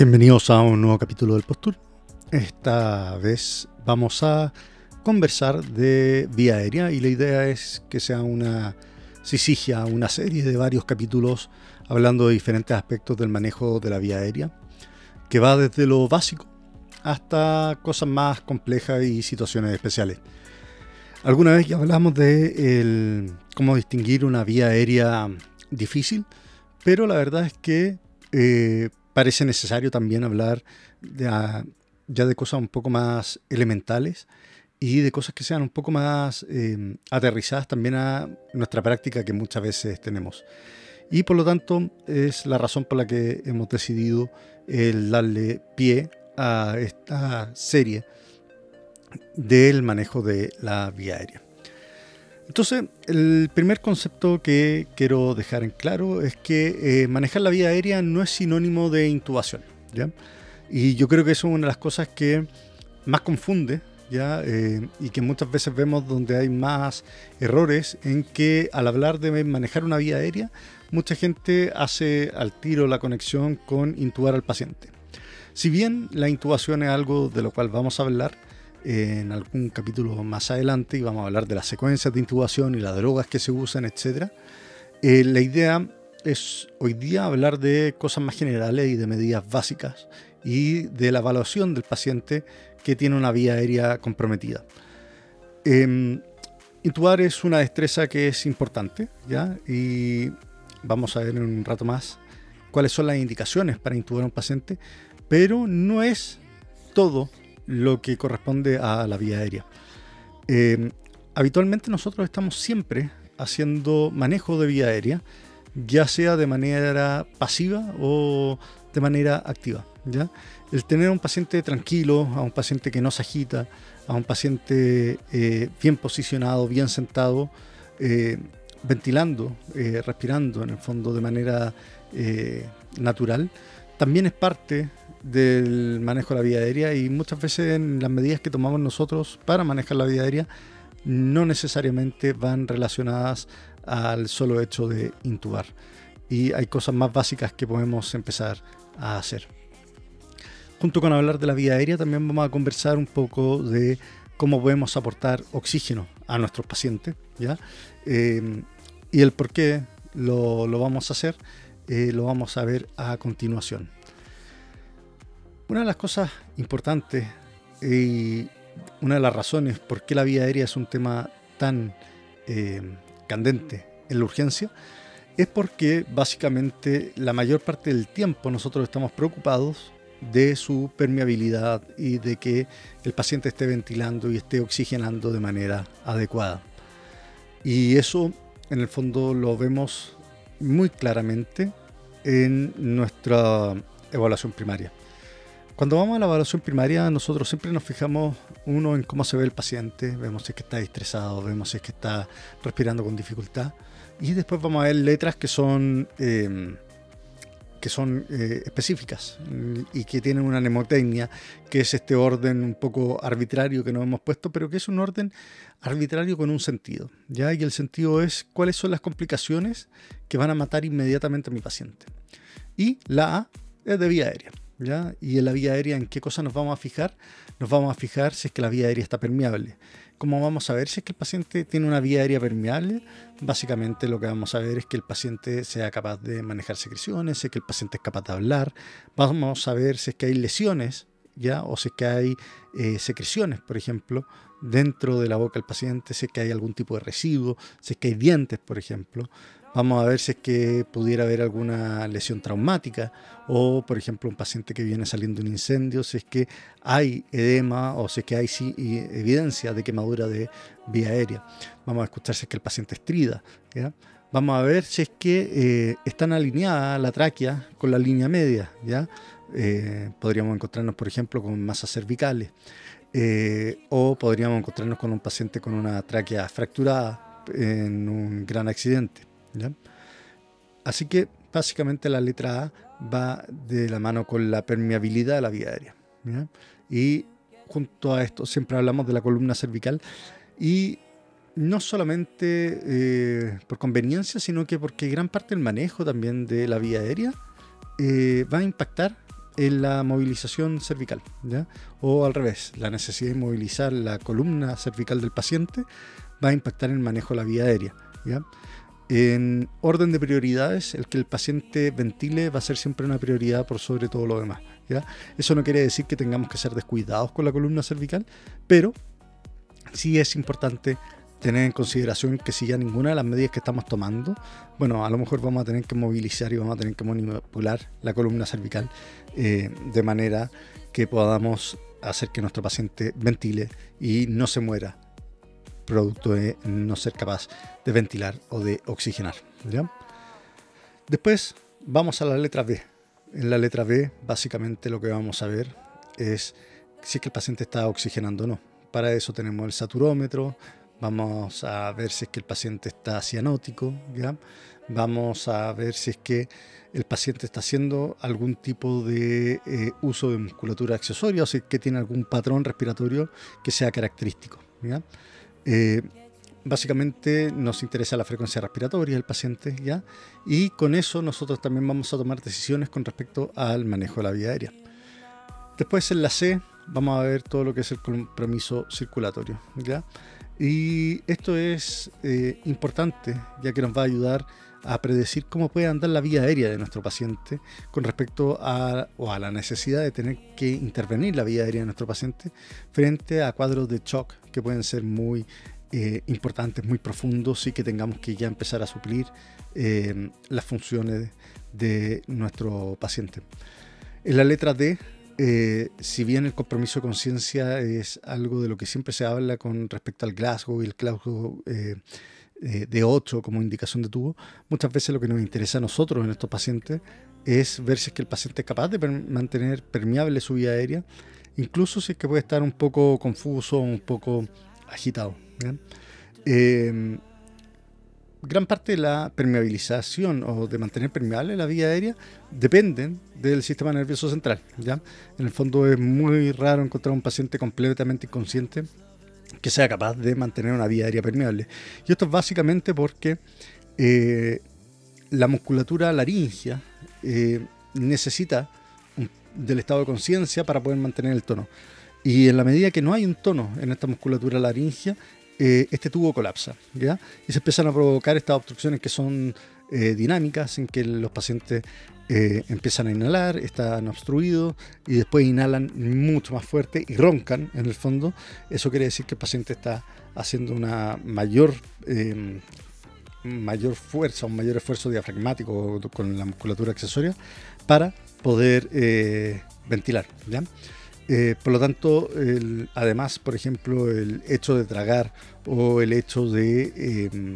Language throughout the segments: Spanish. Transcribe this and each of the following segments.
Bienvenidos a un nuevo capítulo del Postur. Esta vez vamos a conversar de vía aérea y la idea es que sea una sisigia, una serie de varios capítulos hablando de diferentes aspectos del manejo de la vía aérea, que va desde lo básico hasta cosas más complejas y situaciones especiales. Alguna vez ya hablamos de cómo distinguir una vía aérea difícil, pero la verdad es que eh, parece necesario también hablar ya de cosas un poco más elementales y de cosas que sean un poco más em, aterrizadas también a nuestra práctica que muchas veces tenemos. Y por lo tanto es la razón por la que hemos decidido el darle pie a esta serie del manejo de la vía aérea. Entonces, el primer concepto que quiero dejar en claro es que eh, manejar la vía aérea no es sinónimo de intubación. ¿ya? Y yo creo que eso es una de las cosas que más confunde ¿ya? Eh, y que muchas veces vemos donde hay más errores en que al hablar de manejar una vía aérea, mucha gente hace al tiro la conexión con intubar al paciente. Si bien la intubación es algo de lo cual vamos a hablar, en algún capítulo más adelante y vamos a hablar de las secuencias de intubación y las drogas que se usan, etc. Eh, la idea es hoy día hablar de cosas más generales y de medidas básicas y de la evaluación del paciente que tiene una vía aérea comprometida. Em, intubar es una destreza que es importante, ¿ya? Y vamos a ver en un rato más cuáles son las indicaciones para intubar a un paciente, pero no es todo lo que corresponde a la vía aérea. Eh, habitualmente nosotros estamos siempre haciendo manejo de vía aérea, ya sea de manera pasiva o de manera activa. El tener a un paciente tranquilo, a un paciente que no se agita, a un paciente eh, bien posicionado, bien sentado, eh, ventilando, respirando en el fondo de manera natural, también es parte del manejo de la vía aérea y muchas veces en las medidas que tomamos nosotros para manejar la vía aérea no necesariamente van relacionadas al solo hecho de intubar. Y hay cosas más básicas que podemos empezar a hacer. Junto con hablar de la vía aérea, también vamos a conversar un poco de cómo podemos aportar oxígeno a nuestros pacientes, ¿ya? Eh, y el por qué lo, vamos a hacer, eh, lo vamos a ver a continuación. Una de las cosas importantes y una de las razones por qué la vía aérea es un tema tan eh, candente en la urgencia es porque básicamente la mayor parte del tiempo nosotros estamos preocupados de su permeabilidad y de que el paciente esté ventilando y esté oxigenando de manera adecuada. Y eso en el fondo lo vemos muy claramente en nuestra evaluación primaria. Cuando vamos a la evaluación primaria, nosotros siempre nos fijamos, uno, en cómo se ve el paciente, vemos si es que está estresado, vemos si es que está respirando con dificultad, y después vamos a ver letras que son, em, que son eh, específicas y que tienen una mnemotecnia, que es este orden un poco arbitrario que nos hemos puesto, pero que es un orden arbitrario con un sentido. ¿ya? Y el sentido es cuáles son las complicaciones que van a matar inmediatamente a mi paciente. Y la A es de vía aérea. Y en la vía aérea, ¿en qué cosa nos vamos a fijar? Nos vamos a fijar si es que la vía aérea está permeable. ¿Cómo vamos a ver si es que el paciente tiene una vía aérea permeable? Básicamente lo que vamos a ver es que el paciente sea capaz de manejar secreciones, si es que el paciente es capaz de hablar. Vamos a ver si es que hay lesiones, ¿ya? O si es que hay eh, secreciones, por ejemplo, dentro de la boca del paciente, si es que hay algún tipo de residuo, si es que hay dientes, por ejemplo. Vamos a ver si es que pudiera haber alguna lesión traumática o, por ejemplo, un paciente que viene saliendo de un incendio, si es que hay edema o si es que hay evidencia de quemadura de vía aérea. Vamos a escuchar si es que el paciente estrida. Vamos a ver si es que eh, están alineadas la tráquea con la línea media. ¿ya? Eh, podríamos encontrarnos, por ejemplo, con masas cervicales. Eh, o podríamos encontrarnos con un paciente con una tráquea fracturada en un gran accidente. Así que básicamente la letra A va de la mano con la permeabilidad de la vía aérea. Y junto a esto siempre hablamos de la columna cervical y no solamente eh, por conveniencia, sino que porque gran parte del manejo también de la vía aérea eh, va a impactar en la movilización cervical, o al revés, la necesidad de movilizar la columna cervical del paciente va a impactar en el manejo de la vía aérea. ¿ya? En orden de prioridades, el que el paciente ventile va a ser siempre una prioridad por sobre todo lo demás. Eso no quiere decir que tengamos que ser descuidados con la columna cervical, pero sí es importante tener en consideración que si ya ninguna de las medidas que estamos tomando, bueno, a lo mejor vamos a tener que movilizar y vamos a tener que manipular la columna cervical eh, de manera que podamos hacer que nuestro paciente ventile y no se muera producto de no ser capaz de ventilar o de oxigenar. Después vamos a la letra B. En la letra B básicamente lo que vamos a ver es si es que el paciente está oxigenando o no. Para eso tenemos el saturómetro, vamos a ver si es que el paciente está cianótico, vamos a ver si es que el paciente está haciendo algún tipo de eh, uso de musculatura accesoria o si es que tiene algún patrón respiratorio que sea característico. Eh, básicamente nos interesa la frecuencia respiratoria del paciente, ¿ya? Y con eso nosotros también vamos a tomar decisiones con respecto al manejo de la vía aérea. Después en la C vamos a ver todo lo que es el compromiso circulatorio, ¿ya? Y esto es eh, importante, ya que nos va a ayudar predecir cómo puede andar la vía aérea de nuestro paciente con respecto a, o a la necesidad de tener que intervenir la vía aérea de nuestro paciente frente a cuadros de shock que pueden ser muy eh, importantes, muy profundos y que tengamos que ya empezar a suplir eh, las funciones de, nuestro paciente. En la letra D, eh, si bien el compromiso de conciencia es algo de lo que siempre se habla con respecto al Glasgow y el Glasgow de 8 como indicación de tubo, muchas veces lo que nos interesa a nosotros en estos pacientes es ver si es que el paciente es capaz de mantener permeable su vía aérea, incluso si es que puede estar un poco confuso, un poco agitado. Em, gran parte de la permeabilización o de mantener permeable la vía aérea dependen del sistema nervioso central. ¿ya? En el fondo es muy raro encontrar un paciente completamente inconsciente que sea capaz de mantener una vía aérea permeable. Y esto es básicamente porque eh, la musculatura laringea eh, necesita del estado de conciencia para poder mantener el tono. Y en la medida que no hay un tono en esta musculatura laringea, eh, este tubo colapsa, ¿ya? Y se empiezan a provocar estas obstrucciones que son dinámicas, en que los pacientes empiezan a inhalar, están obstruidos y después inhalan mucho más fuerte y roncan en el fondo. Eso quiere decir que el paciente está haciendo una mayor mayor fuerza, un mayor esfuerzo diafragmático con la musculatura accesoria para poder eh, ventilar. Eh, por lo tanto, además, por ejemplo, el hecho de tragar o el hecho de em,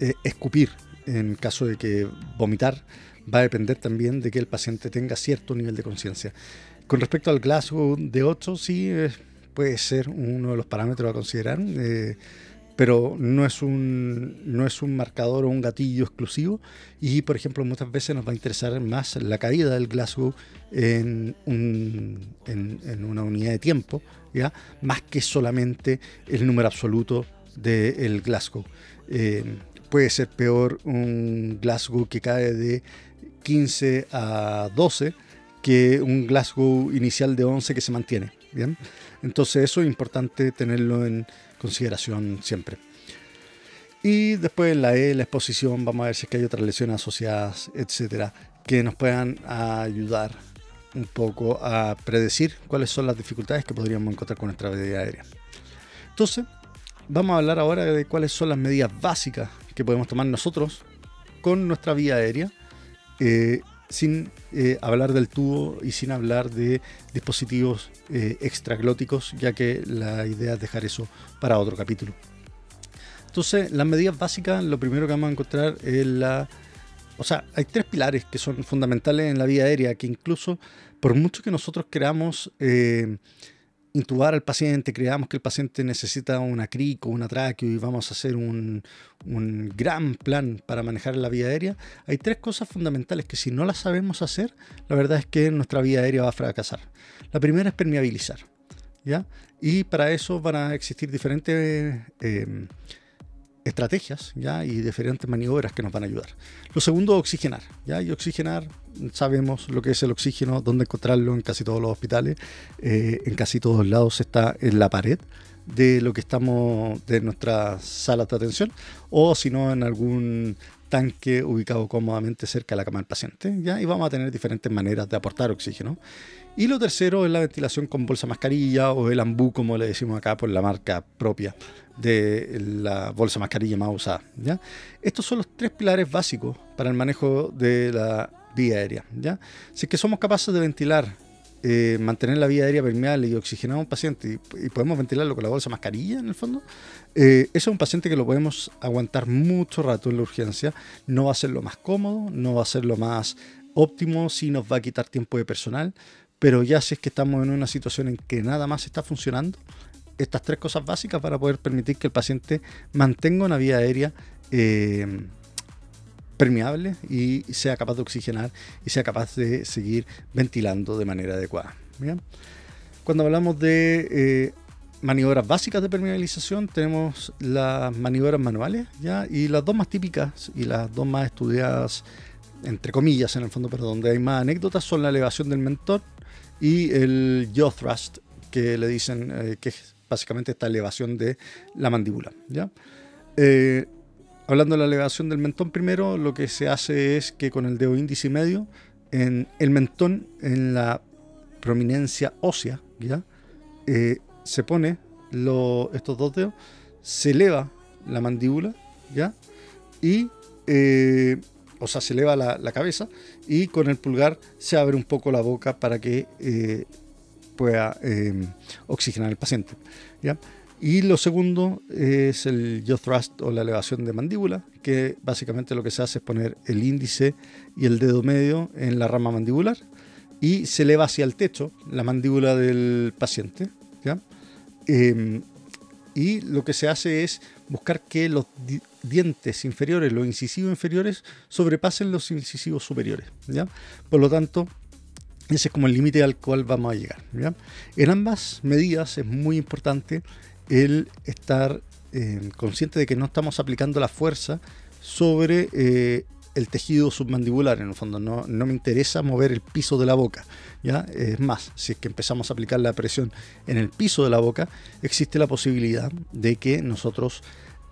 eh, escupir en caso de que vomitar va a depender también de que el paciente tenga cierto nivel de conciencia. Con respecto al Glasgow de 8, sí puede ser uno de los parámetros a considerar pero no es un, no es un marcador o un gatillo exclusivo y por ejemplo muchas veces nos va a interesar más la caída del Glasgow en, en, una unidad de tiempo, ¿ya? más que solamente el número absoluto del Glasgow. Eh, puede ser peor un Glasgow que cae de 15 a 12 que un Glasgow inicial de 11 que se mantiene. ¿bien? Entonces eso es importante tenerlo en, consideración siempre. Y después en la E, la exposición, vamos a ver si es que hay otras lesiones asociadas, etcétera, que nos puedan ayudar un poco a predecir cuáles son las dificultades que podríamos encontrar con nuestra vida aérea. Entonces, vamos a hablar ahora de cuáles son las medidas básicas que podemos tomar nosotros con nuestra vía aérea eh, sin eh, hablar del tubo y sin hablar de dispositivos eh, extraglóticos, ya que la idea es dejar eso para otro capítulo. Entonces, las medidas básicas, lo primero que vamos a encontrar es la... O sea, hay tres pilares que son fundamentales en la vía aérea, que incluso por mucho que nosotros queramos eh, intubar al paciente, creamos que el paciente necesita una crico, una tráqueo y vamos a hacer un, gran plan para manejar la vía aérea, hay tres cosas fundamentales que si no las sabemos hacer, la verdad es que nuestra vía aérea va a fracasar. La primera es permeabilizar. ¿ya? Y para eso van a existir diferentes em, estrategias ¿ya? y diferentes maniobras que nos van a ayudar. Lo segundo, oxigenar. ¿ya? Y oxigenar, sabemos lo que es el oxígeno, dónde encontrarlo en casi todos los hospitales, eh, en casi todos lados está en la pared de lo que estamos, de nuestra sala de atención, o si no en algún tanque ubicado cómodamente cerca de la cama del paciente, ¿ya? y vamos a tener diferentes maneras de aportar oxígeno. Y lo tercero es la ventilación con bolsa mascarilla o el ambú, como le decimos acá, por la marca propia de la bolsa mascarilla más usada. Estos son los tres pilares básicos para el manejo de la vía aérea. ¿ya? Si es que somos capaces de ventilar, eh, mantener la vía aérea permeable y oxigenar a un paciente y, podemos ventilarlo con la bolsa mascarilla en el fondo, eh, ese es un paciente que lo podemos aguantar mucho rato en la urgencia. No va a ser lo más cómodo, no va a ser lo más óptimo, sí nos va a quitar tiempo de personal, pero ya si es que estamos en una situación en que nada más está funcionando, estas tres cosas básicas para poder permitir que el paciente mantenga una vía aérea eh, permeable y sea capaz de oxigenar y sea capaz de seguir ventilando de manera adecuada. Cuando hablamos de eh, maniobras básicas de permeabilización, tenemos las maniobras manuales ¿ya? y las dos más típicas y las dos más estudiadas, entre comillas en el fondo, pero donde hay más anécdotas, son la elevación del mentón y el jaw thrust, que le dicen eh, que es básicamente esta elevación de la mandíbula. ¿ya? Eh, hablando de la elevación del mentón primero, lo que se hace es que con el dedo índice y medio, en el mentón, en la prominencia ósea, ¿ya? Eh, se pone estos dos dedos, se eleva la mandíbula, ¿ya? Y o sea, se eleva la, cabeza y con el pulgar se abre un poco la boca para que eh, pueda em, oxigenar el paciente. ¿ya? Y lo segundo es el jaw thrust o la elevación de mandíbula, que básicamente lo que se hace es poner el índice y el dedo medio en la rama mandibular y se eleva hacia el techo la mandíbula del paciente. ¿ya? Em, y lo que se hace es buscar que los dientes inferiores, los incisivos inferiores, sobrepasen los incisivos superiores. ¿ya? Por lo tanto, ese es como el límite al cual vamos a llegar. ¿ya? En ambas medidas es muy importante el estar eh, consciente de que no estamos aplicando la fuerza sobre eh, el tejido submandibular, en el fondo. No, no, me interesa mover el piso de la boca. ¿ya? Es más, si es que empezamos a aplicar la presión en el piso de la boca, existe la posibilidad de que nosotros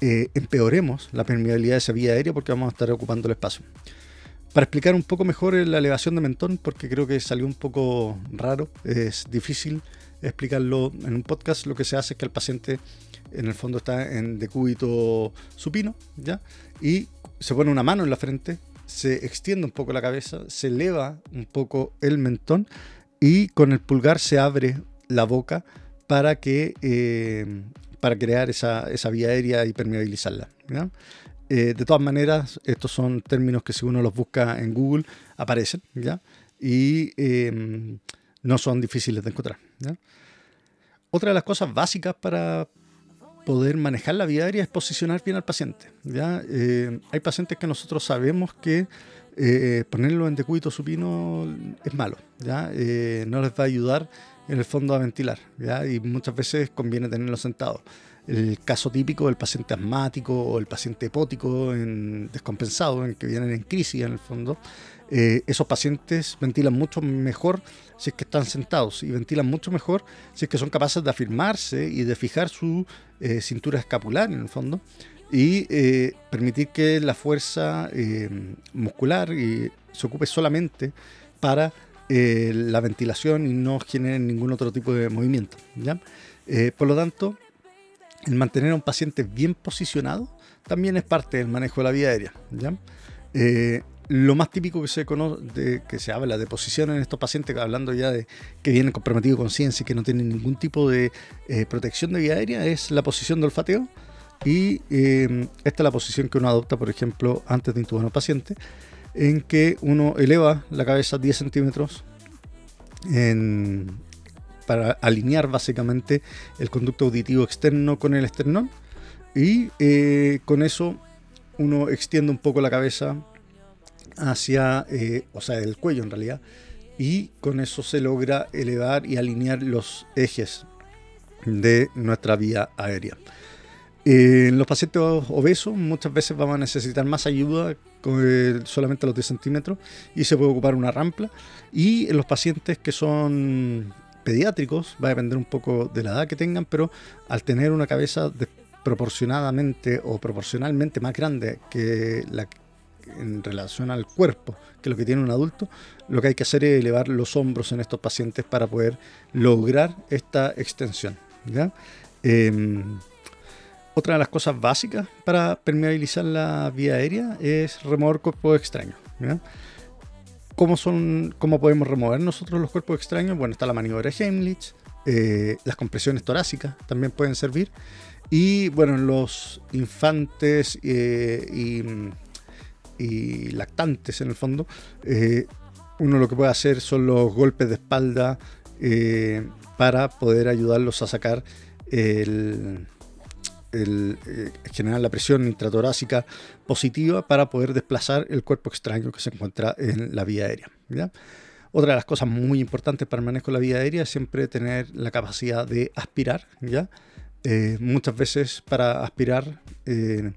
eh, empeoremos la permeabilidad de esa vía aérea porque vamos a estar ocupando el espacio. Para explicar un poco mejor la elevación de mentón, porque creo que salió un poco raro, es difícil explicarlo en un podcast, lo que se hace es que el paciente en el fondo está en decúbito supino, ¿ya? Y se pone una mano en la frente, se extiende un poco la cabeza, se eleva un poco el mentón y con el pulgar se abre la boca para que eh, para crear esa, vía aérea y permeabilizarla. Eh, de todas maneras, estos son términos que si uno los busca en Google aparecen y em, no son difíciles de encontrar. Otra de las cosas básicas para, poder manejar la vía aérea es posicionar bien al paciente. Eh, hay pacientes que nosotros sabemos que eh, ponerlo en decúbito supino es malo. Eh, no les va a ayudar en el fondo a ventilar, ¿ya? y muchas veces conviene tenerlo sentado. El caso típico del paciente asmático o el paciente hepótico en descompensado, en que vienen en crisis en el fondo, eh, esos pacientes ventilan mucho mejor si es que están sentados y ventilan mucho mejor si es que son capaces de afirmarse y de fijar su eh, cintura escapular en el fondo y eh, permitir que la fuerza muscular se ocupe solamente para la ventilación y no genere ningún otro tipo de movimiento. ¿ya? por lo tanto, el mantener a un paciente bien posicionado también es parte del manejo de la vía aérea. ¿ya? lo más típico que se conoce, de, que se habla de posición en estos pacientes, hablando ya de que vienen comprometidos con ciencia y que no tienen ningún tipo de eh, protección de vía aérea, es la posición de olfateo. Y eh, esta es la posición que uno adopta, por ejemplo, antes de intubar a un paciente, en que uno eleva la cabeza 10 centímetros para alinear básicamente el conducto auditivo externo con el esternón. Y eh, con eso uno extiende un poco la cabeza hacia, eh, o sea, el cuello en realidad, y con eso se logra elevar y alinear los ejes de nuestra vía aérea. En los pacientes obesos muchas veces vamos a necesitar más ayuda solamente los 10 centímetros y se puede ocupar una rampla. Y en los pacientes que son pediátricos, va a depender un poco de la edad que tengan, pero al tener una cabeza proporcionadamente o proporcionalmente más grande que la en relación al cuerpo que lo que tiene un adulto, lo que hay que hacer es elevar los hombros en estos pacientes para poder lograr esta extensión. Em, otra de las cosas básicas para permeabilizar la vía aérea es remover cuerpos extraños. ¿Cómo, son, ¿Cómo podemos remover nosotros los cuerpos extraños? Bueno, está la maniobra Heimlich, eh, las compresiones torácicas también pueden servir. Y bueno, los infantes eh, y, lactantes en el fondo, eh, uno lo que puede hacer son los golpes de espalda para poder ayudarlos a sacar el, eh, generar la presión intratorácica positiva para poder desplazar el cuerpo extraño que se encuentra en la vía aérea. Otra de las cosas muy importantes para el manejo de la vía aérea es siempre tener la capacidad de aspirar. ¿ya? Eh, muchas veces para aspirar, eh,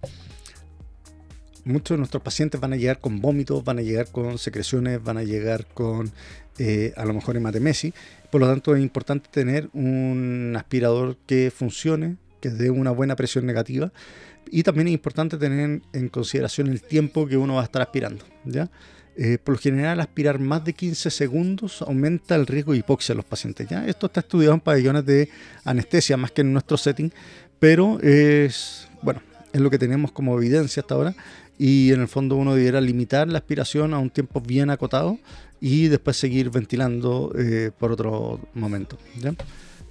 muchos de nuestros pacientes van a llegar con vómitos, van a llegar con secreciones, van a llegar con a lo mejor hematemesis. Por lo tanto, es importante tener un aspirador que funcione, que dé una buena presión negativa. Y también es importante tener en consideración el tiempo que uno va a estar aspirando. ¿ya? Eh, por lo general, aspirar más de 15 segundos aumenta el riesgo de hipoxia en los pacientes. ¿ya? Esto está estudiado en pabellones de anestesia más que en nuestro setting, pero es, bueno, es lo que tenemos como evidencia hasta ahora. Y en el fondo uno debiera limitar la aspiración a un tiempo bien acotado y después seguir ventilando eh, por otro momento. ¿ya?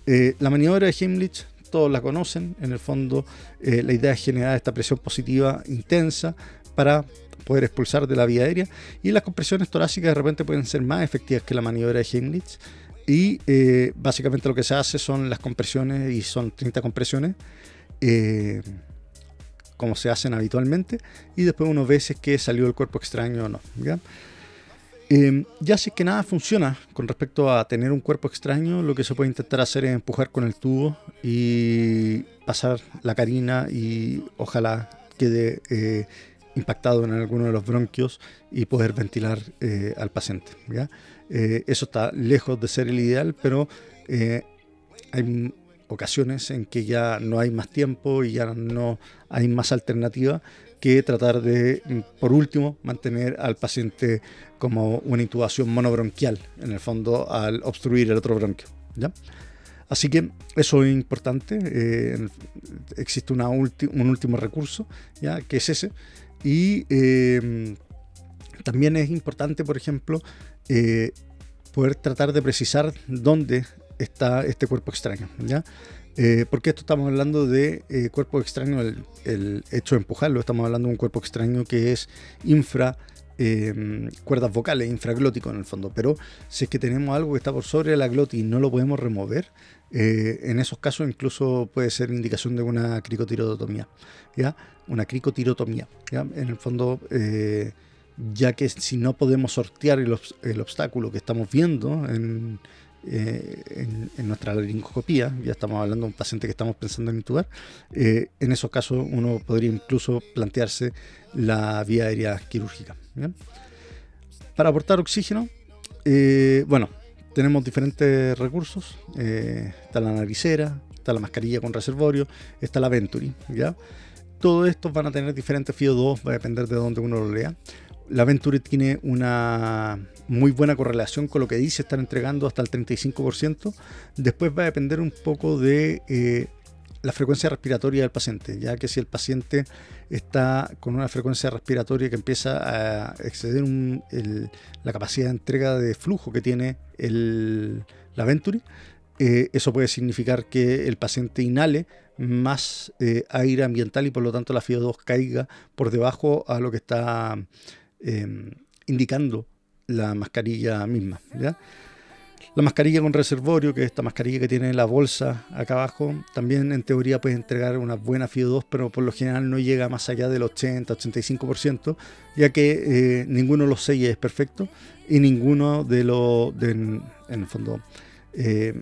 Eh, la maniobra de Heimlich todos la conocen. En el fondo, eh, la idea es generar esta presión positiva intensa para poder expulsar de la vía aérea. Y las compresiones torácicas de repente pueden ser más efectivas que la maniobra de Heimlich. Y eh, básicamente lo que se hace son las compresiones, y son 30 compresiones, eh, como se hacen habitualmente. Y después uno ve si que salió el cuerpo extraño o no. Em, ya si es que nada funciona con respecto a tener un cuerpo extraño, lo que se puede intentar hacer es empujar con el tubo y pasar la carina y ojalá quede eh, impactado en alguno de los bronquios y poder ventilar eh, al paciente. Eh, eso está lejos de ser el ideal, pero hay ocasiones en que ya no hay más tiempo y ya no hay más alternativa que tratar de, por último, mantener al paciente como una intubación monobronquial, en el fondo, al obstruir el otro bronquio. ¿ya? Así que eso es importante. Eh, existe un último recurso, ¿ya? que es ese. Y eh, también es importante, por ejemplo, eh, poder tratar de precisar dónde está este cuerpo extraño. ¿ya? Eh, porque esto estamos hablando de eh, cuerpo extraño, el, hecho de empujarlo, estamos hablando de un cuerpo extraño que es infra em, cuerdas vocales, infraglótico en el fondo. Pero si es que tenemos algo que está por sobre la glotis y no lo podemos remover, eh, en esos casos incluso puede ser indicación de una cricotirotomía, ¿ya? Una cricotirotomía, ¿ya? En el fondo, ya que si no podemos sortear el, el obstáculo que estamos viendo en, eh, en, nuestra laringoscopía, ya estamos hablando de un paciente que estamos pensando en intubar, eh, en esos casos uno podría incluso plantearse la vía aérea quirúrgica. Para aportar oxígeno, eh, bueno, tenemos diferentes recursos, está la naricera, está la mascarilla con reservorio, está la Venturi, ¿ya? Todos estos van a tener diferentes FIO2, va a depender de dónde uno lo lea la Venturi tiene una muy buena correlación con lo que dice estar entregando hasta el 35%. Después va a depender un poco de eh, la frecuencia respiratoria del paciente, ya que si el paciente está con una frecuencia respiratoria que empieza a exceder la capacidad de entrega de flujo que tiene la Venturi, eh, eso puede significar que el paciente inhale más eh, aire ambiental y por lo tanto la FIO2 caiga por debajo a lo que está Em, indicando la mascarilla misma. La mascarilla con reservorio, que es esta mascarilla que tiene la bolsa acá abajo, también en teoría puede entregar una buena FIO2, pero por lo general no llega más allá del 80-85%, ya que eh, ninguno de los seis es perfecto y ninguno de los, en el fondo, eh,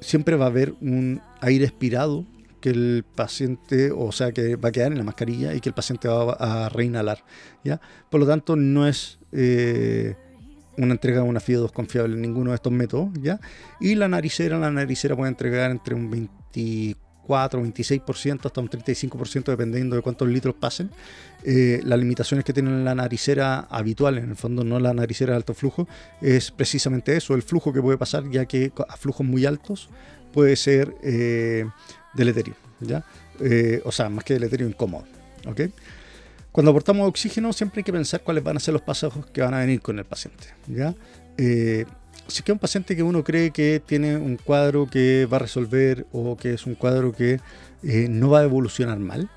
siempre va a haber un aire expirado que el paciente, o sea, que va a quedar en la mascarilla y que el paciente va a reinhalar. ¿ya? Por lo tanto, no es eh, una entrega de una FIO2 confiable en ninguno de estos métodos. ¿ya? Y la naricera, la naricera puede entregar entre un 24, 26% hasta un 35% dependiendo de cuántos litros pasen. Eh, las limitaciones que tiene la naricera habitual, en el fondo no la naricera de alto flujo, es precisamente eso, el flujo que puede pasar, ya que a flujos muy altos puede ser eh, deleterio, ¿ya? Eh, o sea, más que deleterio, incómodo, ¿ok? Cuando aportamos oxígeno siempre hay que pensar cuáles van a ser los pasos que van a venir con el paciente, ¿ya? Eh, si es un paciente que uno cree que tiene un cuadro que va a resolver o que es un cuadro que eh, no va a evolucionar mal,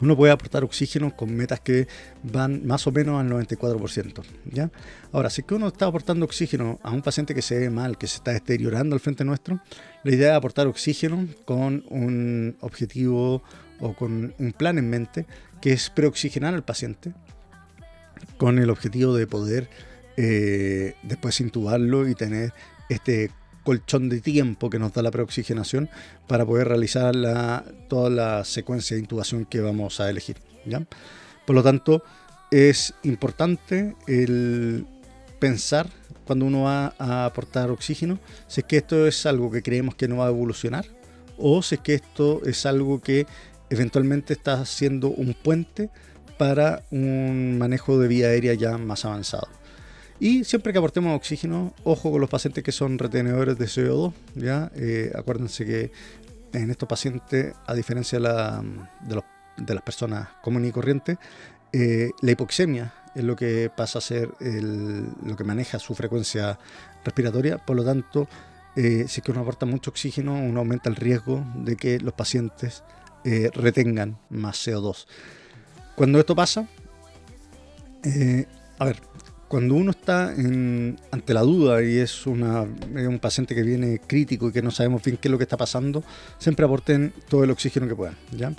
uno puede aportar oxígeno con metas que van más o menos al 94%. ¿ya? Ahora, si uno está aportando oxígeno a un paciente que se ve mal, que se está deteriorando al frente nuestro, la idea es aportar oxígeno con un objetivo o con un plan en mente, que es preoxigenar al paciente, con el objetivo de poder eh, después intubarlo y tener este colchón de tiempo que nos da la preoxigenación para poder realizar toda la secuencia de intubación que vamos a elegir. ¿ya? Por lo tanto, es importante el pensar cuando uno va a aportar oxígeno, si es que esto es algo que creemos que no va a evolucionar o si es que esto es algo que eventualmente está siendo un puente para un manejo de vía aérea ya más avanzado. Y siempre que aportemos oxígeno, ojo con los pacientes que son retenedores de CO2. ¿ya? Eh, acuérdense que en estos pacientes, a diferencia de, las personas comunes y corrientes, eh, la hipoxemia es lo que pasa a ser lo que maneja su frecuencia respiratoria. Por lo tanto, eh, si es que uno aporta mucho oxígeno, uno aumenta el riesgo de que los pacientes retengan más CO2. Cuando esto pasa, a ver, cuando uno está ante la duda y es, un paciente que viene crítico y que no sabemos bien qué es lo que está pasando, siempre aporten todo el oxígeno que puedan. ¿ya?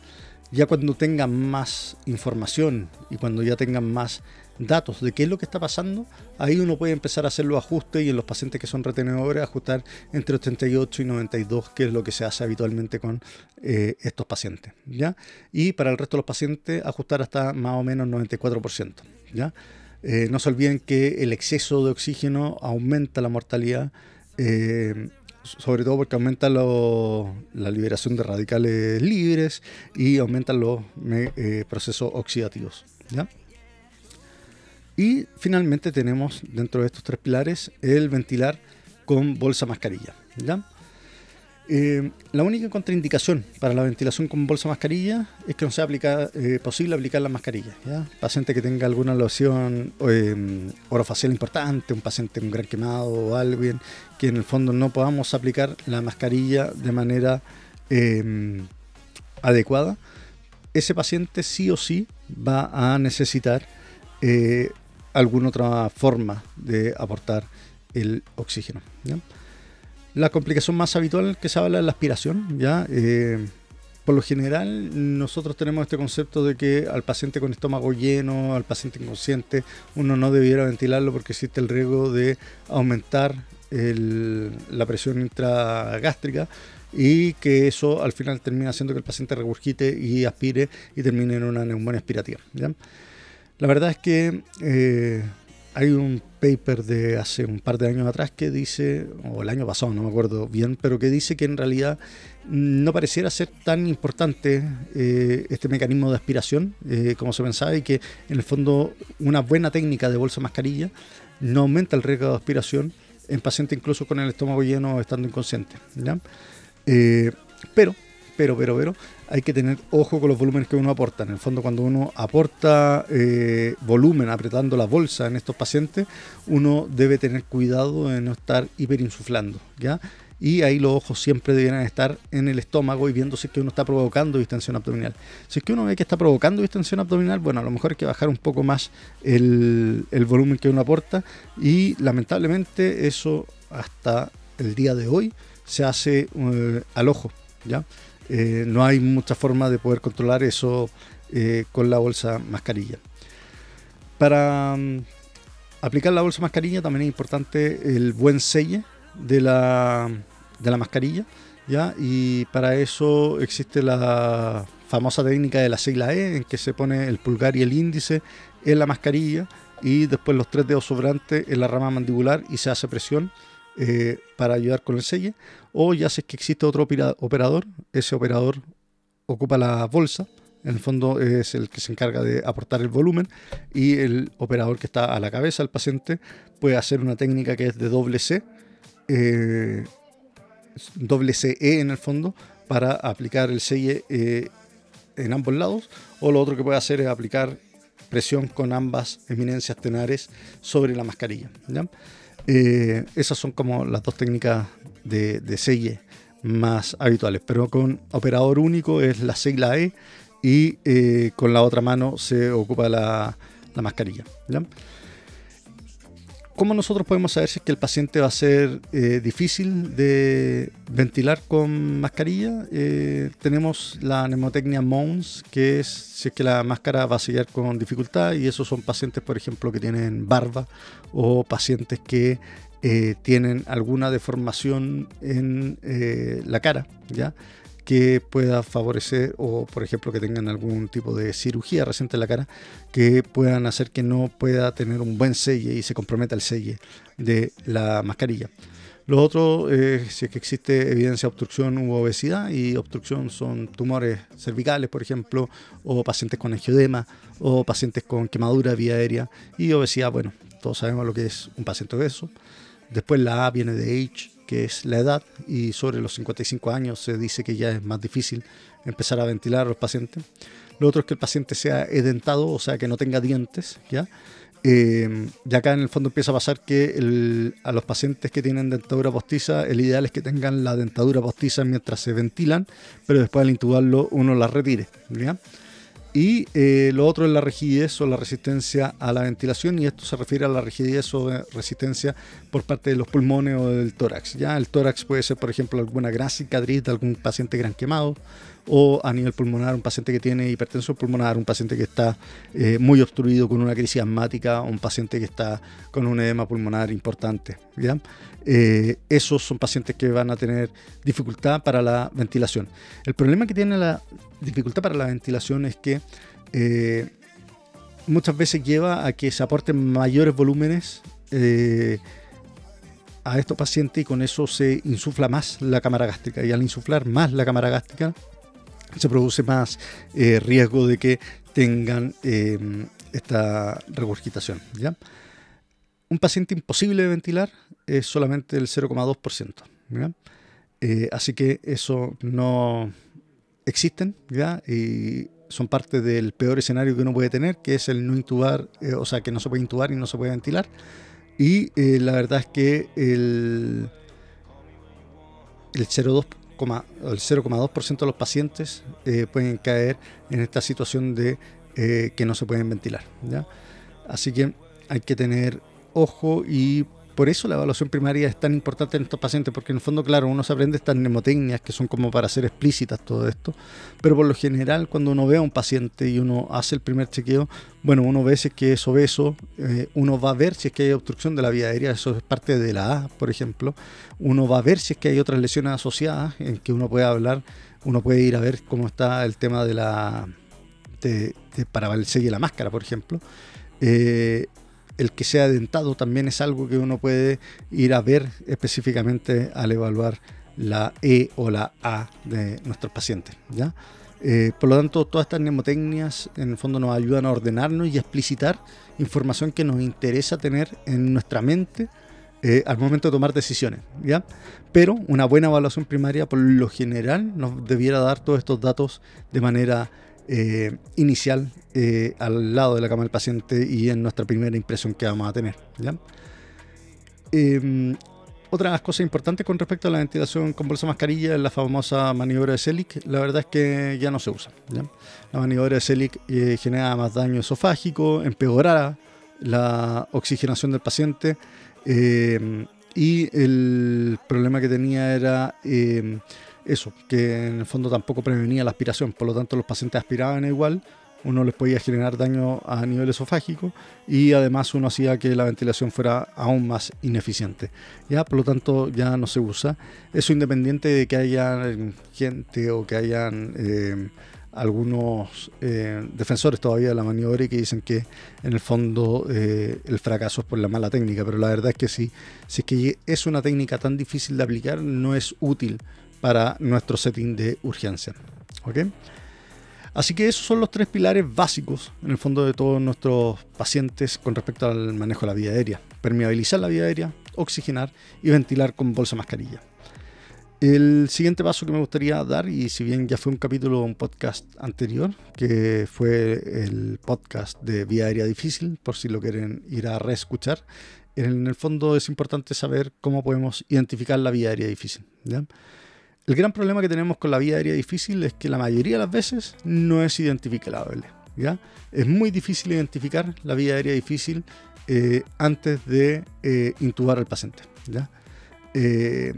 ya cuando tengan más información y cuando ya tengan más datos de qué es lo que está pasando, ahí uno puede empezar a hacer los ajustes y en los pacientes que son retenedores ajustar entre 88 y 92, que es lo que se hace habitualmente con eh, estos pacientes. ¿ya? Y para el resto de los pacientes ajustar hasta más o menos 94%. ¿ya? Eh, no se olviden que el exceso de oxígeno aumenta la mortalidad, eh, sobre todo porque aumenta la liberación de radicales libres y aumentan los eh, procesos oxidativos. Y finalmente tenemos dentro de estos tres pilares el ventilar con bolsa mascarilla. ¿ya? Eh, la única contraindicación para la ventilación con bolsa mascarilla es que no sea eh, posible aplicar la mascarilla. Paciente que tenga alguna lesión eh, orofacial importante, un paciente con gran quemado o alguien que en el fondo no podamos aplicar la mascarilla de manera adecuada, ese paciente sí o sí va a necesitar alguna otra forma de aportar el oxígeno. La complicación más habitual que se habla es la aspiración, ¿ya? Eh, por lo general, nosotros tenemos este concepto de que al paciente con estómago lleno, al paciente inconsciente, uno no debiera ventilarlo porque existe el riesgo de aumentar la presión intragástrica y que eso al final termina haciendo que el paciente regurgite y aspire y termine en una neumonía aspirativa. La verdad es que eh, hay un paper de hace un par de años atrás que dice, o el año pasado, no me acuerdo bien, pero que dice que en realidad no pareciera ser tan importante eh, este mecanismo de aspiración eh, como se pensaba y que en el fondo una buena técnica de bolsa mascarilla no aumenta el riesgo de aspiración en pacientes incluso con el estómago lleno estando inconsciente. Eh, pero pero, pero, pero, hay que tener ojo con los volúmenes que uno aporta. En el fondo, cuando uno aporta eh, volumen apretando la bolsa en estos pacientes, uno debe tener cuidado de no estar hiperinsuflando, ¿ya? Y ahí los ojos siempre deberían estar en el estómago y viendo si es que uno está provocando distensión abdominal. Si es que uno ve que está provocando distensión abdominal, bueno, a lo mejor hay que bajar un poco más el, volumen que uno aporta y lamentablemente eso hasta el día de hoy se hace eh, al ojo, ¿ya? Eh, no hay mucha forma de poder controlar eso eh, con la bolsa mascarilla. Para mm, aplicar la bolsa mascarilla también es importante el buen selle de la, de la mascarilla, ¿ya? Y para eso existe la famosa técnica de la sigla E, en que se pone el pulgar y el índice en la mascarilla y después los tres dedos sobrantes en la rama mandibular y se hace presión eh, para ayudar con el selle. O ya sé que existe otro operador, ese operador ocupa la bolsa, en el fondo es el que se encarga de aportar el volumen y el operador que está a la cabeza del paciente puede hacer una técnica que es de doble C, eh, doble CE en el fondo, para aplicar el selle eh, en ambos lados. O lo otro que puede hacer es aplicar presión con ambas eminencias tenares sobre la mascarilla. Eh, esas son como las dos técnicas de, de selle más habituales, pero con operador único es la sigla E y eh, con la otra mano se ocupa la, mascarilla. ¿Cómo nosotros podemos saber si es que el paciente va a ser eh, difícil de ventilar con mascarilla? Eh, tenemos la mnemotecnia MONS, que es si es que la máscara va a sellar con dificultad, y esos son pacientes, por ejemplo, que tienen barba o pacientes que tienen alguna deformación en la cara, ¿ya? Que pueda favorecer o por ejemplo que tengan algún tipo de cirugía reciente en la cara que puedan hacer que no pueda tener un buen selle y se comprometa el selle de la mascarilla. Lo otro es si es que existe evidencia de obstrucción u obesidad y obstrucción son tumores cervicales, por ejemplo, o pacientes con angiodema o pacientes con quemadura vía aérea y obesidad, bueno, todos sabemos lo que es un paciente obeso. Después la A viene de H, que es la edad, y sobre los 55 años se dice que ya es más difícil empezar a ventilar a los pacientes. Lo otro es que el paciente sea edentado, o sea, que no tenga dientes, ¿ya? Eh, y acá en el fondo empieza a pasar que a los pacientes que tienen dentadura postiza, el ideal es que tengan la dentadura postiza mientras se ventilan, pero después al intubarlo uno la retire, ¿ya? Y eh, lo otro es la rigidez o la resistencia a la ventilación, y esto se refiere a la rigidez o resistencia por parte de los pulmones o del tórax. ¿ya? El tórax puede ser, por ejemplo, alguna gran cicatriz de algún paciente gran quemado, o a nivel pulmonar, un paciente que tiene hipertensión pulmonar, un paciente que está eh, muy obstruido con una crisis asmática, un paciente que está con un edema pulmonar importante. Eh, esos son pacientes que van a tener dificultad para la ventilación. El problema que tiene la dificultad para la ventilación es que eh, muchas veces lleva a que se aporten mayores volúmenes a estos pacientes y con eso se insufla más la cámara gástrica. Y al insuflar más la cámara gástrica se produce más eh, riesgo de que tengan esta regurgitación. ¿ya? Un paciente imposible de ventilar es solamente el 0,2%. así que eso no, existen ya y son parte del peor escenario que uno puede tener, que es el no intubar, eh, o sea, que no se puede intubar y no se puede ventilar. Y eh, la verdad es que el, el 0,2% de los pacientes eh, pueden caer en esta situación de que no se pueden ventilar. ¿ya? Así que hay que tener ojo y por eso la evaluación primaria es tan importante en estos pacientes, porque en el fondo, claro, uno se aprende estas mnemotecnias que son como para ser explícitas todo esto, pero por lo general cuando uno ve a un paciente y uno hace el primer chequeo, bueno, uno ve si es que es obeso, eh, uno va a ver si es que hay obstrucción de la vía aérea, eso es parte de la A, por ejemplo, uno va a ver si es que hay otras lesiones asociadas en que uno puede hablar, uno puede ir a ver cómo está el tema de la... De, para el sello de la máscara, por ejemplo. Eh, el que sea dentado también es algo que uno puede ir a ver específicamente al evaluar la E o la A de nuestros pacientes. ¿ya? Eh, por lo tanto, todas estas mnemotecnias en el fondo nos ayudan a ordenarnos y a explicitar información que nos interesa tener en nuestra mente eh, al momento de tomar decisiones. ¿ya? Pero una buena evaluación primaria por lo general nos debiera dar todos estos datos de manera eh, inicial eh, al lado de la cama del paciente y en nuestra primera impresión que vamos a tener. Eh, otra cosa importante con respecto a la ventilación con bolsa mascarilla es la famosa maniobra de Selic. La verdad es que ya no se usa. La maniobra de Selic genera más daño esofágico, empeorará la oxigenación del paciente y el problema que tenía era eso, que en el fondo tampoco prevenía la aspiración, por lo tanto los pacientes aspiraban igual, uno les podía generar daño a nivel esofágico y además uno hacía que la ventilación fuera aún más ineficiente. Ya, por lo tanto, ya no se usa. Eso independiente de que haya gente o que hayan eh, algunos eh, defensores todavía de la maniobra y que dicen que en el fondo eh, el fracaso es por la mala técnica, pero la verdad es que sí, si es que es una técnica tan difícil de aplicar, no es útil para nuestro setting de urgencia. ¿ok?, Así que esos son los tres pilares básicos, en el fondo, de todos nuestros pacientes con respecto al manejo de la vía aérea. Permeabilizar la vía aérea, oxigenar y ventilar con bolsa mascarilla. El siguiente paso que me gustaría dar, y si bien ya fue un capítulo, un podcast anterior, que fue el podcast de vía aérea difícil, por si lo quieren ir a reescuchar, en el fondo es importante saber cómo podemos identificar la vía aérea difícil. El gran problema que tenemos con la vía aérea difícil es que la mayoría de las veces no es identificable. ¿ya? Es muy difícil identificar la vía aérea difícil eh, antes de eh, intubar al paciente. ¿ya? Eh,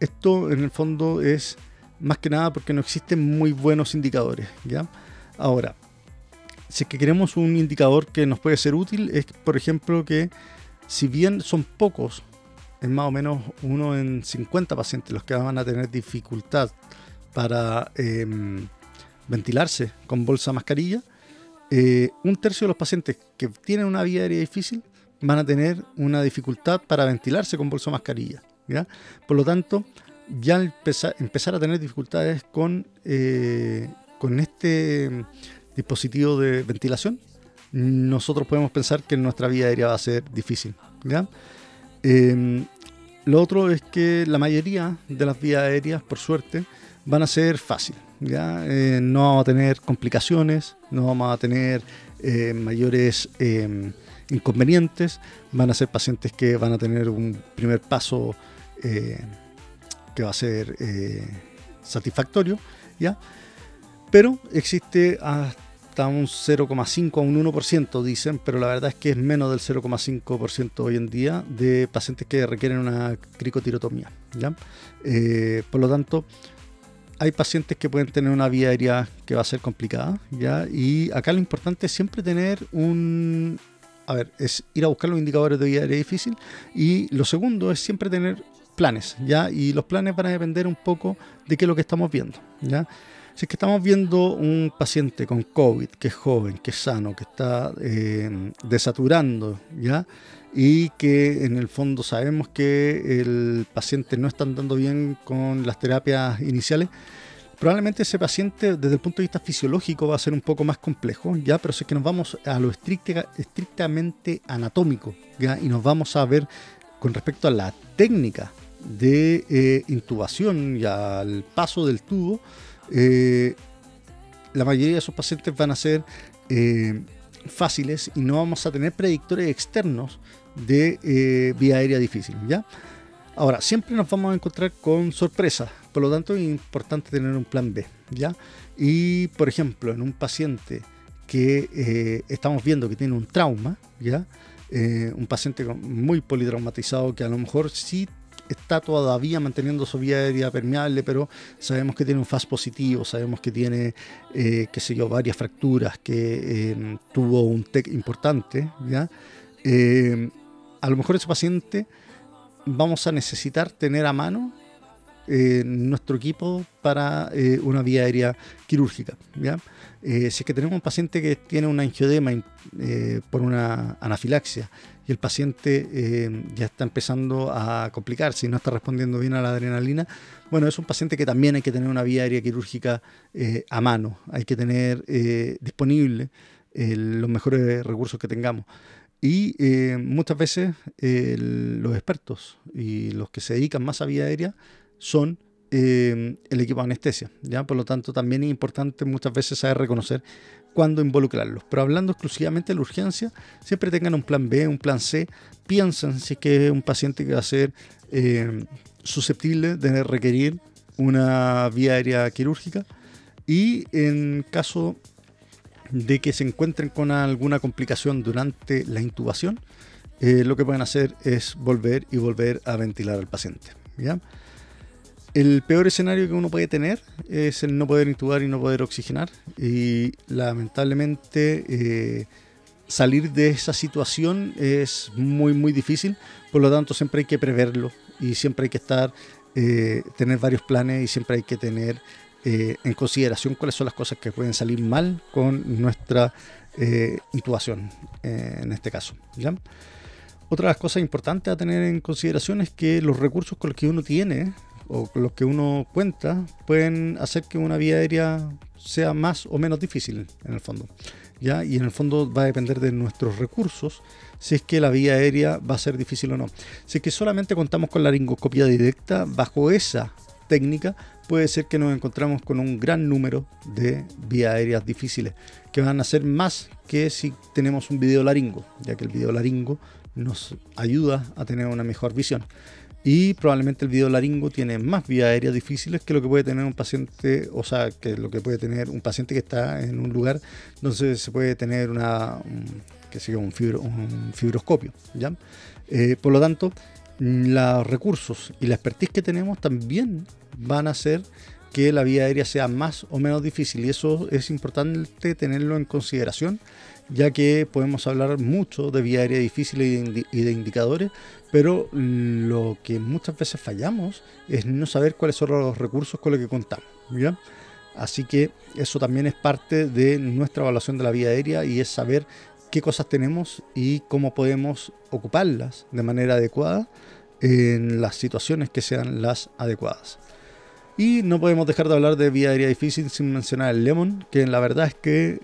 esto en el fondo es más que nada porque no existen muy buenos indicadores. ¿ya? Ahora, si es que queremos un indicador que nos puede ser útil, es por ejemplo que si bien son pocos es más o menos uno en 50 pacientes los que van a tener dificultad para em, ventilarse con bolsa mascarilla. Eh, un tercio de los pacientes que tienen una vía aérea difícil van a tener una dificultad para ventilarse con bolsa mascarilla. Por lo tanto, ya empezar, a tener dificultades con, eh, con este dispositivo de ventilación, nosotros podemos pensar que nuestra vía aérea va a ser difícil. ¿ya? Em, lo otro es que la mayoría de las vías aéreas, por suerte, van a ser fáciles. ¿ya? Eh, no vamos a tener complicaciones, no vamos a tener eh, mayores em, inconvenientes. Van a ser pacientes que van a tener un primer paso eh, que va a ser satisfactorio. ¿ya? Pero existe hasta un 0,5 a un 1%, dicen, pero la verdad es que es menos del 0,5% hoy en día de pacientes que requieren una cricotirotomía. ¿ya? Eh, por lo tanto, hay pacientes que pueden tener una vía aérea que va a ser complicada, ¿ya? Y acá lo importante es siempre tener un... A ver, es ir a buscar los indicadores de vía aérea difícil y lo segundo es siempre tener planes, ¿ya? Y los planes van a depender un poco de qué es lo que estamos viendo, ¿ya? Si es que estamos viendo un paciente con COVID, que es joven, que es sano, que está eh, desaturando, ¿ya? Y que en el fondo sabemos que el paciente no está andando bien con las terapias iniciales, probablemente ese paciente desde el punto de vista fisiológico va a ser un poco más complejo, ¿ya? Pero si es que nos vamos a lo estrictamente anatómico, ¿ya? Y nos vamos a ver con respecto a la técnica de eh, intubación y al paso del tubo, eh, la mayoría de esos pacientes van a ser eh, fáciles y no vamos a tener predictores externos de eh, vía aérea difícil. ¿ya? Ahora, siempre nos vamos a encontrar con sorpresas, por lo tanto es importante tener un plan B. ¿ya? Y, por ejemplo, en un paciente que estamos viendo que tiene un trauma, ¿ya? un paciente muy politraumatizado que a lo mejor sí está todavía manteniendo su vía aérea permeable, pero sabemos que tiene un FAS positivo, sabemos que tiene, eh, qué sé yo, varias fracturas, que em, tuvo un TEC importante, ¿ya? Em, a lo mejor ese paciente vamos a necesitar tener a mano eh, nuestro equipo para eh, una vía aérea quirúrgica. ¿ya? si es que tenemos un paciente que tiene un angiodema por una anafilaxia y el paciente eh, ya está empezando a complicarse y no está respondiendo bien a la adrenalina, bueno, es un paciente que también hay que tener una vía aérea quirúrgica eh, a mano, hay que tener eh, disponible los mejores recursos que tengamos. Y muchas veces los expertos y los que se dedican más a vía aérea son el equipo de anestesia. ¿ya? Por lo tanto, también es importante muchas veces saber reconocer cuándo involucrarlos. Pero hablando exclusivamente de la urgencia, siempre tengan un plan B, un plan C. Piensen si es que es un paciente que va a ser eh, susceptible de requerir una vía aérea quirúrgica. Y en caso de que se encuentren con alguna complicación durante la intubación, eh, lo que pueden hacer es volver y volver a ventilar al paciente. ¿ya? El peor escenario que uno puede tener es el no poder intubar y no poder oxigenar. Y lamentablemente eh, salir de esa situación es muy, muy difícil. Por lo tanto, siempre hay que preverlo y siempre hay que estar, eh, tener varios planes y siempre hay que tener eh, en consideración cuáles son las cosas que pueden salir mal con nuestra intubación en este caso. Otra de las cosas importantes a tener en consideración es que los recursos con los que uno tiene o los que uno cuenta pueden hacer que una vía aérea sea más o menos difícil en el fondo. ¿ya? Y en el fondo va a depender de nuestros recursos si es que la vía aérea va a ser difícil o no. Si es que solamente contamos con la laringoscopia directa, bajo esa técnica puede ser que nos encontramos con un gran número de vías aéreas difíciles, que van a ser más que si tenemos un video laringo, ya que el video laringo nos ayuda a tener una mejor visión. Y probablemente el video laringo tiene más vías aéreas difíciles que lo que puede tener un paciente, o sea, que lo que puede tener un paciente que está en un lugar donde se puede tener una, un, que sea un, un fibroscopio. ¿ya? Eh, por lo tanto, los recursos y la expertise que tenemos también van a hacer que la vía aérea sea más o menos difícil y eso es importante tenerlo en consideración ya que podemos hablar mucho de vía aérea difícil y de indicadores, pero lo que muchas veces fallamos es no saber cuáles son los recursos con los que contamos. ¿ya? Así que eso también es parte de nuestra evaluación de la vía aérea y es saber qué cosas tenemos y cómo podemos ocuparlas de manera adecuada en las situaciones que sean las adecuadas. Y no podemos dejar de hablar de vía aérea difícil sin mencionar el Lemon, que la verdad es que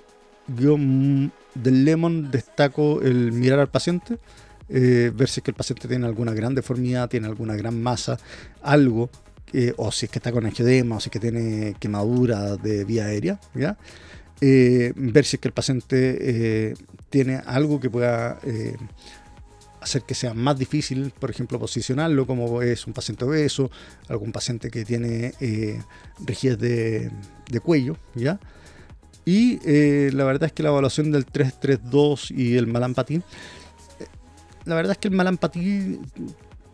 yo mm, del Lemon destaco el mirar al paciente, eh, ver si es que el paciente tiene alguna gran deformidad, tiene alguna gran masa, algo, o si es que está con angioedema, o si es que tiene quemadura de vía aérea, ¿ya? Eh, ver si es que el paciente eh, tiene algo que pueda hacer que sea más difícil, por ejemplo, posicionarlo, como es un paciente obeso, algún paciente que tiene rigidez de, cuello. Y la verdad es que la evaluación del 332 y el malampatín la verdad es que el malampatí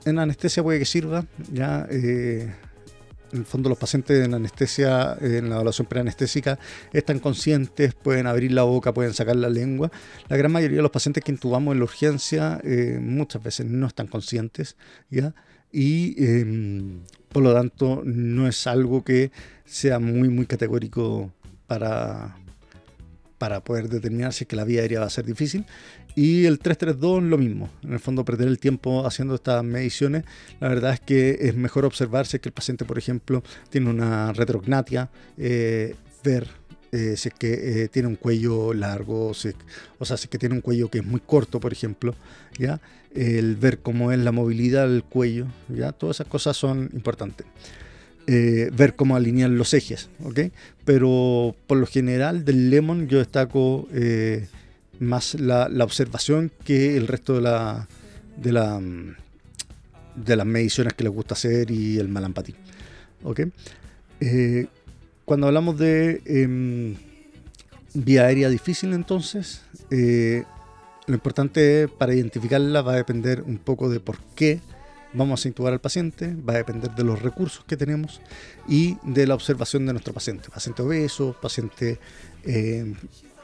en anestesia puede que sirva. Ya, eh, en el fondo los pacientes en anestesia, en la evaluación preanestésica, están conscientes, pueden abrir la boca, pueden sacar la lengua. La gran mayoría de los pacientes que intubamos en la urgencia eh, muchas veces no están conscientes, ¿ya? Y em, por lo tanto no es algo que sea muy, muy categórico para, para poder determinar si es que la vía aérea va a ser difícil. Y el 332 lo mismo, en el fondo perder el tiempo haciendo estas mediciones, la verdad es que es mejor observar si es que el paciente, por ejemplo, tiene una retrognatia, eh, ver eh, si es que eh, tiene un cuello largo, o sea, si es que tiene un cuello que es muy corto, por ejemplo, ¿ya? el ver cómo es la movilidad del cuello, ¿ya? todas esas cosas son importantes. Ver cómo alinear los ejes, ¿ok? Pero por lo general del Lemon yo destaco más la, observación que el resto de la, de la de las mediciones que les gusta hacer y el malampatí, ¿ok? Eh, cuando hablamos de em, vía aérea difícil entonces, lo importante para identificarla va a depender un poco de por qué vamos a intubar al paciente, va a depender de los recursos que tenemos y de la observación de nuestro paciente. Paciente obeso, paciente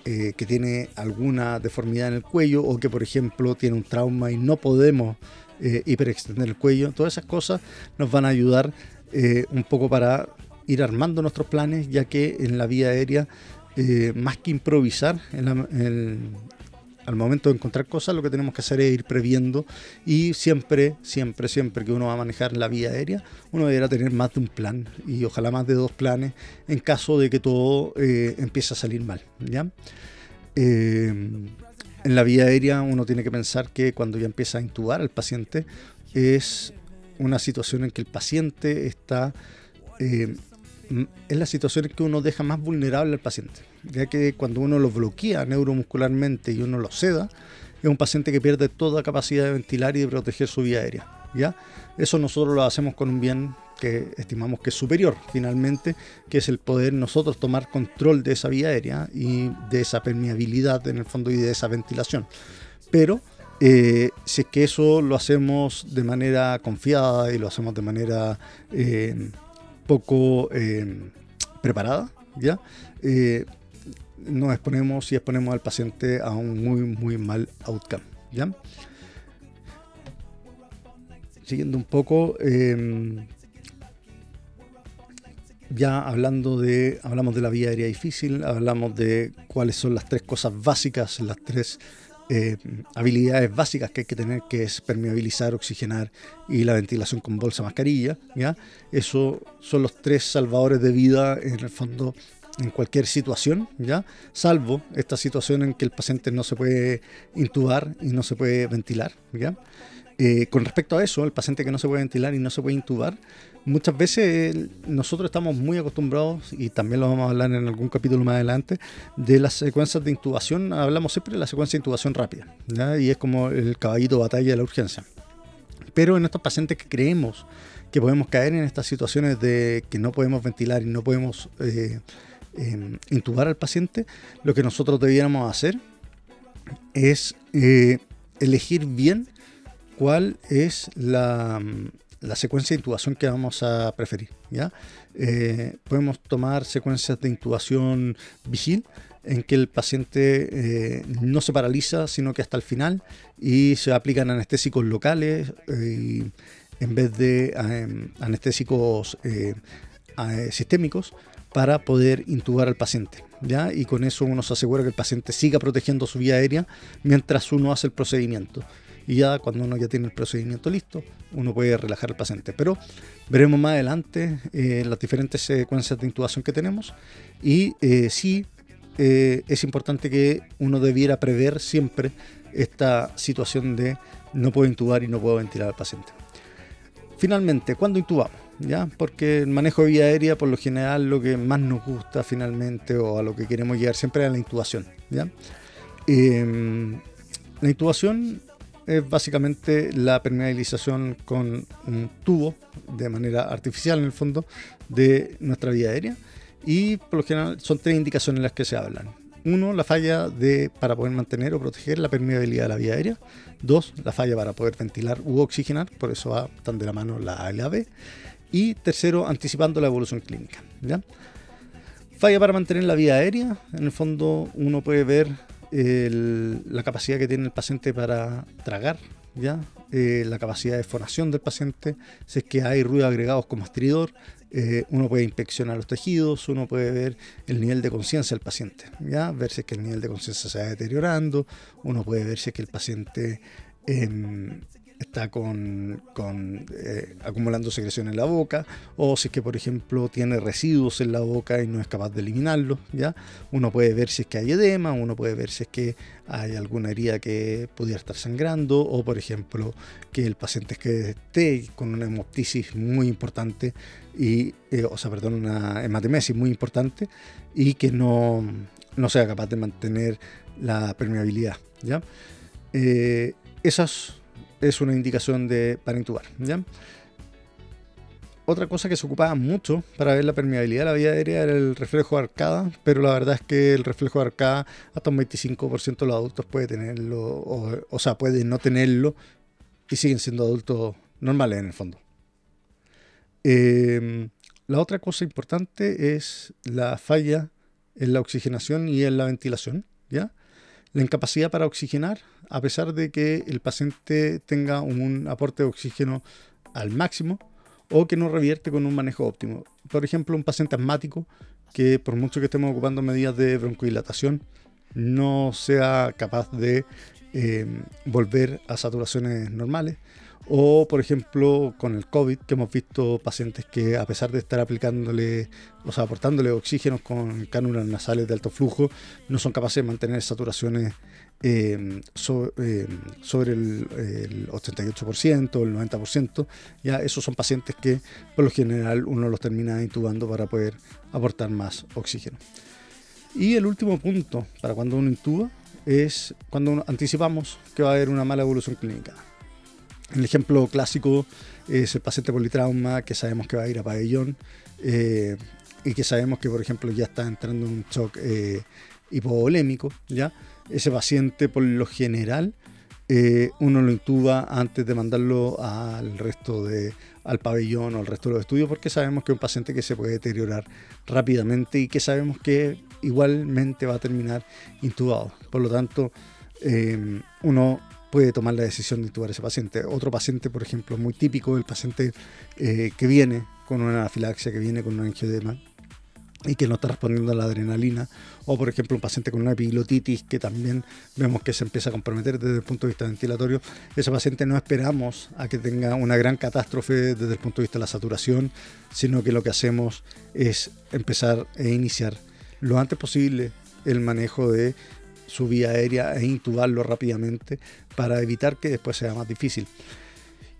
eh, eh, que tiene alguna deformidad en el cuello o que, por ejemplo, tiene un trauma y no podemos eh, hiperextender el cuello. Todas esas cosas nos van a ayudar un poco para ir armando nuestros planes, ya que en la vía aérea, más que improvisar en, la, al momento de encontrar cosas, lo que tenemos que hacer es ir previendo y siempre, siempre, siempre que uno va a manejar la vía aérea, uno deberá tener más de un plan y ojalá más de dos planes en caso de que todo eh, empiece a salir mal. ¿ya? Eh, en la vía aérea uno tiene que pensar que cuando ya empieza a intubar al paciente es una situación en que el paciente está... Eh, es la situación en que uno deja más vulnerable al paciente ya que cuando uno lo bloquea neuromuscularmente y uno lo seda, es un paciente que pierde toda capacidad de ventilar y de proteger su vía aérea. ¿ya? Eso nosotros lo hacemos con un bien que estimamos que es superior finalmente, que es el poder nosotros tomar control de esa vía aérea y de esa permeabilidad en el fondo y de esa ventilación. Pero eh, si es que eso lo hacemos de manera confiada y lo hacemos de manera eh, poco eh, preparada, ¿ya? Nos exponemos y exponemos al paciente a un muy, muy mal outcome, ¿ya? Siguiendo un poco, em, ya hablando de, hablamos de la vía aérea difícil, hablamos de cuáles son las tres cosas básicas, las tres eh, habilidades básicas que hay que tener, que es permeabilizar, oxigenar y la ventilación con bolsa mascarilla. ¿ya? Eso son los tres salvadores de vida en el fondo en cualquier situación, ¿ya? salvo esta situación en que el paciente no se puede intubar y no se puede ventilar. ¿ya? Eh, con respecto a eso, el paciente que no se puede ventilar y no se puede intubar, muchas veces nosotros estamos muy acostumbrados, y también lo vamos a hablar en algún capítulo más adelante, de las secuencias de intubación. Hablamos siempre de la secuencia de intubación rápida, y es como el caballito de batalla de la urgencia. Pero en estos pacientes que creemos que podemos caer en estas situaciones de que no podemos ventilar y no podemos eh, em, intubar al paciente, lo que nosotros debiéramos hacer es eh, elegir bien cuál es la, secuencia de intubación que vamos a preferir. ¿ya? Eh, podemos tomar secuencias de intubación vigil en que el paciente eh, no se paraliza, sino que hasta el final y se aplican anestésicos locales en vez de anestésicos sistémicos para poder intubar al paciente. ¿ya? Y con eso uno se asegura que el paciente siga protegiendo su vía aérea mientras uno hace el procedimiento y ya cuando uno ya tiene el procedimiento listo, uno puede relajar al paciente. Pero veremos más adelante eh, las diferentes secuencias de intubación que tenemos y eh, sí eh, es importante que uno debiera prever siempre esta situación de no puedo intubar y no puedo ventilar al paciente. Finalmente, ¿cuándo intubamos? ¿Ya? Porque el manejo de vía aérea, por lo general, lo que más nos gusta finalmente o a lo que queremos llegar siempre es la intubación. ¿ya? la intubación es básicamente la permeabilización con un tubo de manera artificial en el fondo de nuestra vía aérea y por lo general son tres indicaciones las que se hablan. Uno, la falla de, para poder mantener o proteger la permeabilidad de la vía aérea. Dos, la falla para poder ventilar u oxigenar, por eso va tan de la mano la A y tercero, anticipando la evolución clínica. Falla para mantener la vía aérea. En el fondo uno puede ver la capacidad que tiene el paciente para tragar, ¿ya? Eh, la capacidad de fonación del paciente, si es que hay ruidos agregados como estridor, eh, uno puede inspeccionar los tejidos, uno puede ver el nivel de conciencia del paciente, ¿ya? ver si es que el nivel de conciencia se va deteriorando, uno puede ver si es que el paciente em, está con, eh, acumulando secreción en la boca, o si es que, por ejemplo, tiene residuos en la boca y no es capaz de eliminarlos, ¿ya? Uno puede ver si es que hay edema, uno puede ver si es que hay alguna herida que pudiera estar sangrando, o, por ejemplo, que el paciente que esté con una hemoptisis muy importante, y, eh, o sea, perdón, una hematemesis muy importante, y que no, no sea capaz de mantener la permeabilidad, ¿ya? Eh, esas es una indicación de, para intubar. ¿ya? Otra cosa que se ocupaba mucho para ver la permeabilidad de la vía aérea era el reflejo de arcada, pero la verdad es que el reflejo de arcada hasta un 25% de los adultos puede tenerlo, o, sea, puede no tenerlo y siguen siendo adultos normales en el fondo. Em, la otra cosa importante es la falla en la oxigenación y en la ventilación, ¿ya? La incapacidad para oxigenar, a pesar de que el paciente tenga un aporte de oxígeno al máximo o que no revierte con un manejo óptimo. Por ejemplo, un paciente asmático que por mucho que estemos ocupando medidas de broncodilatación, no sea capaz de eh, volver a saturaciones normales o, por ejemplo, con el COVID, que hemos visto pacientes que, a pesar de estar aplicándole, o aportándole oxígeno con cánulas nasales de alto flujo, no son capaces de mantener saturaciones eh, eh, sobre el, 88% o el 90%. Ya esos son pacientes que, por lo general, uno los termina intubando para poder aportar más oxígeno. Y el último punto para cuando uno intuba es cuando anticipamos que va a haber una mala evolución clínica. El ejemplo clásico es el paciente politrauma que sabemos que va a ir a pabellón eh, y que sabemos que, por ejemplo, ya está entrando en un shock eh, hipovolémico. ¿ya? Ese paciente, por lo general, eh, uno lo intuba antes de mandarlo al resto de al pabellón o al resto de los estudios porque sabemos que es un paciente que se puede deteriorar rápidamente y que sabemos que igualmente va a terminar intubado. Por lo tanto, eh, uno puede tomar la decisión de intubar ese paciente. Otro paciente, por ejemplo, muy típico, el paciente eh, que viene con una anafilaxia, que viene con un angiodema, y que no está respondiendo a la adrenalina, o por ejemplo un paciente con una epiglotitis que también vemos que se empieza a comprometer desde el punto de vista ventilatorio, ese paciente no esperamos a que tenga una gran catástrofe desde el punto de vista de la saturación, sino que lo que hacemos es empezar e iniciar lo antes posible el manejo de su vía aérea e intubarlo rápidamente para evitar que después sea más difícil.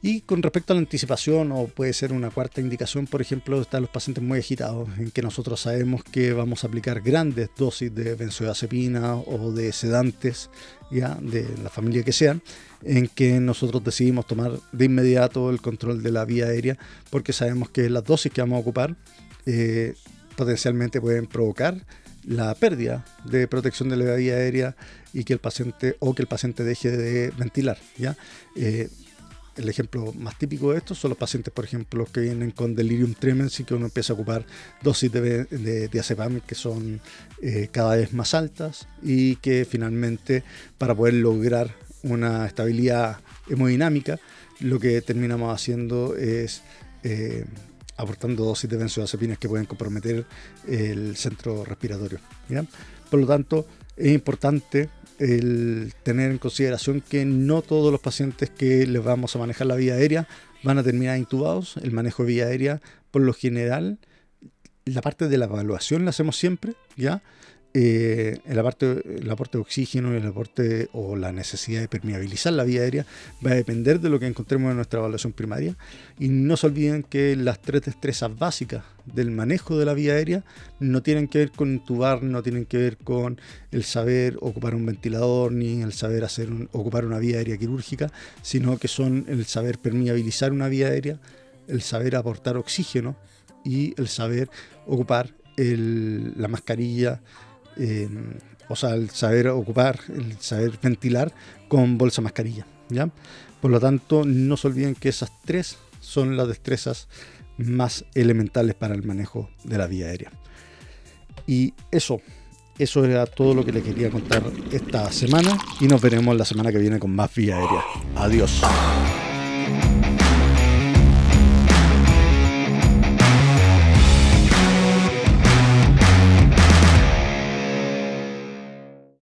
Y con respecto a la anticipación, o puede ser una cuarta indicación, por ejemplo, están los pacientes muy agitados, en que nosotros sabemos que vamos a aplicar grandes dosis de benzodiazepina o de sedantes, ya de la familia que sean, en que nosotros decidimos tomar de inmediato el control de la vía aérea, porque sabemos que las dosis que vamos a ocupar eh, potencialmente pueden provocar la pérdida de protección de la vía aérea y que el paciente o que el paciente deje de ventilar, ¿ya? Eh, el ejemplo más típico de esto son los pacientes, por ejemplo, que vienen con delirium tremens y que uno empieza a ocupar dosis de, de diazepam que son eh, cada vez más altas y que finalmente para poder lograr una estabilidad hemodinámica, lo que terminamos haciendo es eh, aportando dosis de benzodiazepinas que pueden comprometer el centro respiratorio. Por lo tanto, es importante el tener en consideración que no todos los pacientes que les vamos a manejar la vía aérea van a terminar intubados. El manejo de vía aérea, por lo general, la parte de la evaluación la hacemos siempre, ¿ya? Eh, el, aporte, el aporte de oxígeno el aporte o la necesidad de permeabilizar la vía aérea va a depender de lo que encontremos en nuestra evaluación primaria. Y no se olviden que las tres destrezas básicas del manejo de la vía aérea no tienen que ver con intubar, no tienen que ver con el saber ocupar un ventilador ni el saber hacer ocupar una vía aérea quirúrgica, sino que son el saber permeabilizar una vía aérea, el saber aportar oxígeno y el saber ocupar la mascarilla o sea, el saber ocupar, el saber ventilar con bolsa mascarilla. ¿ya? Por lo tanto, no se olviden que esas tres son las destrezas más elementales para el manejo de la vía aérea. Y eso, eso era todo lo que le quería contar esta semana y nos veremos la semana que viene con más vía aérea. Adiós.